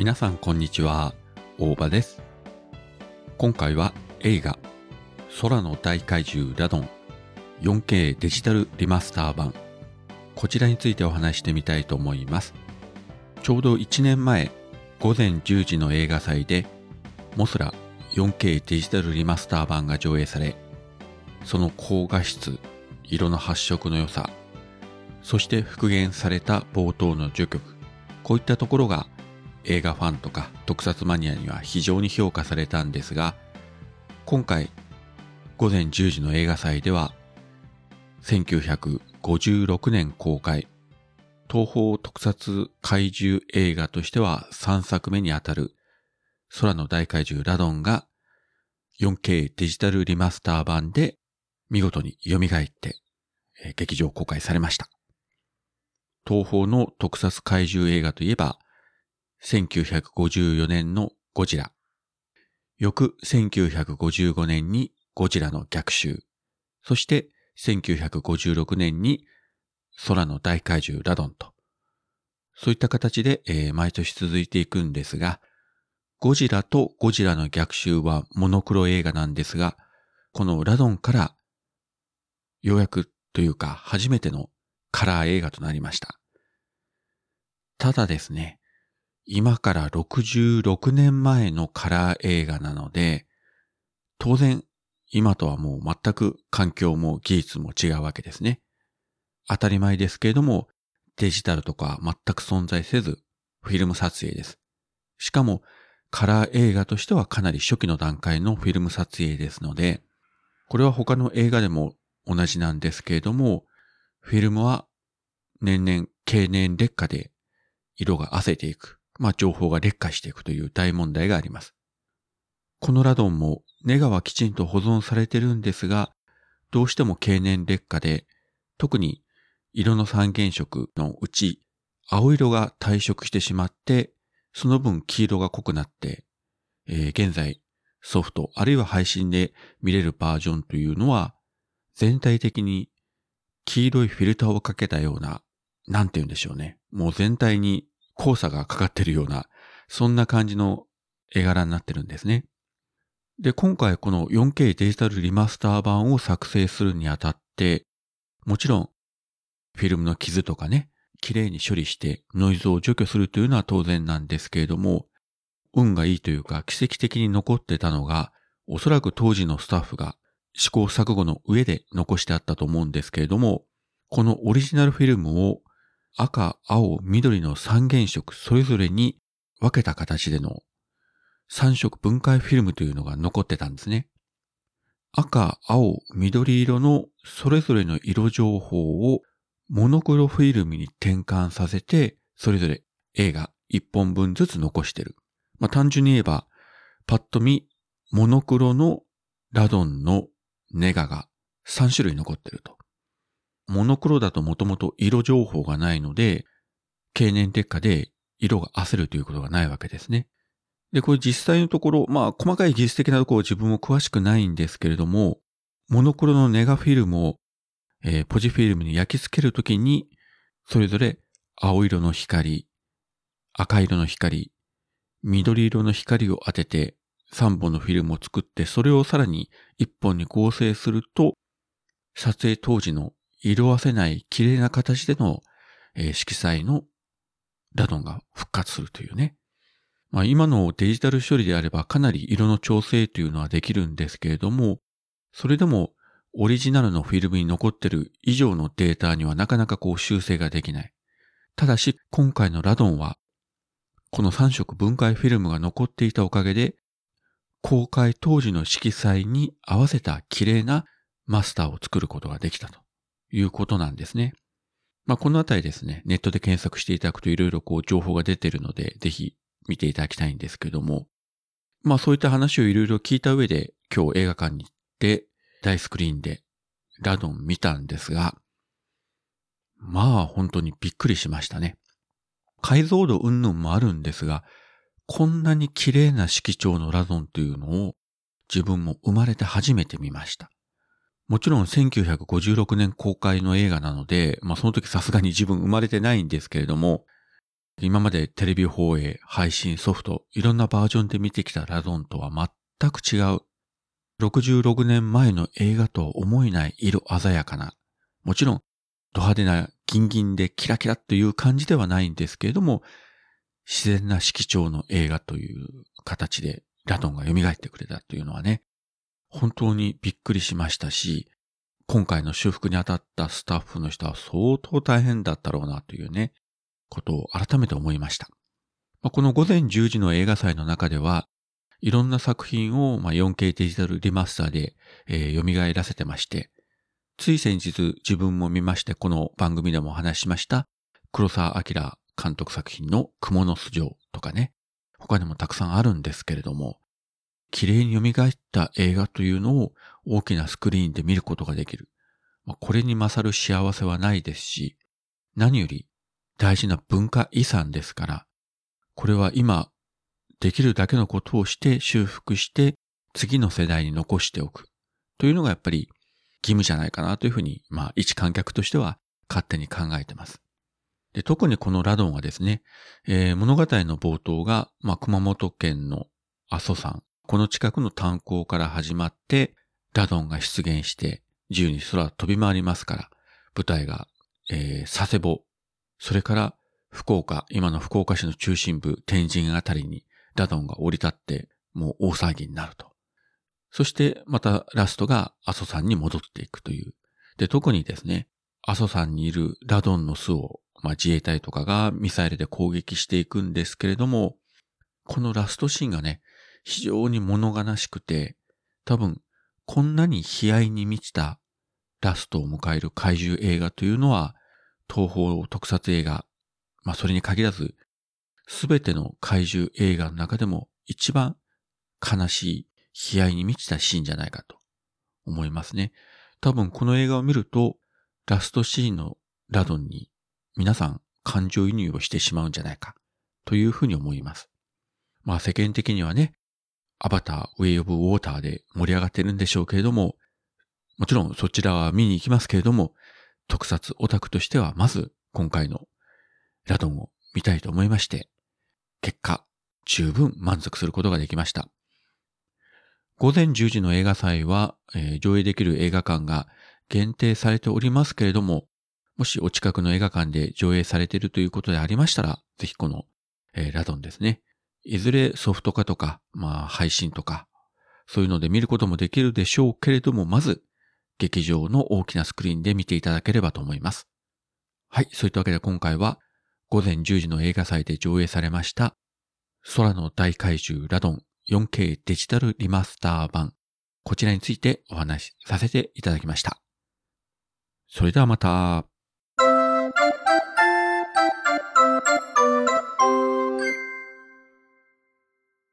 皆さんこんにちは、大場です。今回は映画空の大怪獣ラドン 4K デジタルリマスター版こちらについてお話してみたいと思います。ちょうど1年前午前10時の映画祭でモスラ 4K デジタルリマスター版が上映されその高画質、色の発色の良さ、そして復元された冒頭の序曲、こういったところが映画ファンとか特撮マニアには非常に評価されたんですが、今回午前10時の映画祭では、1956年公開、東方特撮怪獣映画としては3作目にあたる空の大怪獣ラドンが 4K デジタルリマスター版で見事に蘇って、劇場公開されました。東方の特撮怪獣映画といえば、1954年のゴジラ。翌1955年にゴジラの逆襲。そして1956年に空の大怪獣ラドンと。そういった形で、えー毎年続いていくんですが、ゴジラとゴジラの逆襲はモノクロ映画なんですが、このラドンからようやくというか初めてのカラー映画となりました。ただですね、今から66年前のカラー映画なので、当然今とはもう全く環境も技術も違うわけですね。当たり前ですけれども、デジタルとか全く存在せず、フィルム撮影です。しかも、カラー映画としてはかなり初期の段階のフィルム撮影ですので、これは他の映画でも同じなんですけれども、フィルムは年々経年劣化で色が褪せていく。まあ情報が劣化していくという大問題があります。このラドンもネガはきちんと保存されてるんですが、どうしても経年劣化で、特に色の三原色のうち青色が退色してしまって、その分黄色が濃くなって、えー現在ソフトあるいは配信で見れるバージョンというのは全体的に黄色いフィルターをかけたような、なんて言うんでしょうね。もう全体に黄砂がかかってるような、そんな感じの絵柄になってるんですね。で、今回この 4K デジタルリマスター版を作成するにあたって、もちろんフィルムの傷とかね、綺麗に処理してノイズを除去するというのは当然なんですけれども、運がいいというか奇跡的に残ってたのが、おそらく当時のスタッフが試行錯誤の上で残してあったと思うんですけれども、このオリジナルフィルムを赤、青、緑の三原色それぞれに分けた形での三色分解フィルムというのが残ってたんですね。赤、青、緑色のそれぞれの色情報をモノクロフィルムに転換させて、それぞれ映画一本分ずつ残してる。まあ、単純に言えば、パッと見、モノクロのラドンのネガが3種類残ってると。モノクロだともともと色情報がないので、経年劣化で色が焦るということがないわけですね。で、これ実際のところ、まあ細かい技術的なところ自分も詳しくないんですけれども、モノクロのネガフィルムを、えーポジフィルムに焼き付けるときに、それぞれ青色の光、赤色の光、緑色の光を当てて3本のフィルムを作って、それをさらに1本に合成すると、撮影当時の色あせない綺麗な形での、えー色彩のラドンが復活するというね。まあ今のデジタル処理であればかなり色の調整というのはできるんですけれども、それでもオリジナルのフィルムに残ってる以上のデータにはなかなかこう修正ができない。ただし今回のラドンはこの3色分解フィルムが残っていたおかげで公開当時の色彩に合わせた綺麗なマスターを作ることができたということなんですね。まあ、このあたりですね、ネットで検索していただくといろいろこう情報が出てるので、ぜひ見ていただきたいんですけども、まあそういった話をいろいろ聞いた上で今日映画館に行って大スクリーンでラドン見たんですが、まあ本当にびっくりしましたね。解像度云々もあるんですが、こんなに綺麗な色調のラドンというのを自分も生まれて初めて見ました。もちろん1956年公開の映画なので、まあその時さすがに自分生まれてないんですけれども、今までテレビ放映、配信ソフト、いろんなバージョンで見てきたラドンとは全く違う。66年前の映画と思えない色鮮やかな。もちろん、ド派手なギンギンでキラキラという感じではないんですけれども、自然な色調の映画という形でラドンが蘇ってくれたというのはね、本当にびっくりしましたし、今回の修復に当たったスタッフの人は相当大変だったろうなというね、ことを改めて思いました。この午前10時の映画祭の中では、いろんな作品を 4K デジタルリマスターで、えー、蘇らせてまして、つい先日自分も見ましてこの番組でもお話ししました黒沢明監督作品の雲の巣城とかね、他にもたくさんあるんですけれども、綺麗に蘇った映画というのを大きなスクリーンで見ることができる。これに勝る幸せはないですし、何より大事な文化遺産ですから、これは今、できるだけのことをして修復して次の世代に残しておくというのがやっぱり義務じゃないかなというふうに、まあ一観客としては勝手に考えてます。で特にこのラドンはですね、えー、物語の冒頭が、まあ、熊本県の阿蘇山、この近くの炭鉱から始まって、ラドンが出現して、自由に空飛び回りますから、舞台が、えー、佐世保それから福岡、今の福岡市の中心部、天神あたりにダドンが降り立って、もう大騒ぎになると。そしてまたラストが阿蘇山に戻っていくという。で、特にですね、阿蘇山にいるラドンの巣を、まあ、自衛隊とかがミサイルで攻撃していくんですけれども、このラストシーンがね、非常に物悲しくて、多分、こんなに悲哀に満ちたラストを迎える怪獣映画というのは、東方特撮映画、まあそれに限らず、すべての怪獣映画の中でも一番悲しい悲哀に満ちたシーンじゃないかと思いますね。多分この映画を見ると、ラストシーンのラドンに皆さん感情移入をしてしまうんじゃないかというふうに思います。まあ世間的にはね、アバター、ウェイオブウォーターで盛り上がってるんでしょうけれども、もちろんそちらは見に行きますけれども、特撮オタクとしてはまず今回のラドンを見たいと思いまして、結果、十分満足することができました。午前10時の映画祭は、えー、上映できる映画館が限定されておりますけれども、もしお近くの映画館で上映されているということでありましたら、ぜひこの、えー、ラドンですね。いずれソフト化とか、まあ配信とか、そういうので見ることもできるでしょうけれども、まず劇場の大きなスクリーンで見ていただければと思います。はい、そういったわけで今回は午前10時の映画祭で上映されました空の大怪獣ラドン 4K デジタルリマスター版こちらについてお話しさせていただきました。それではまた。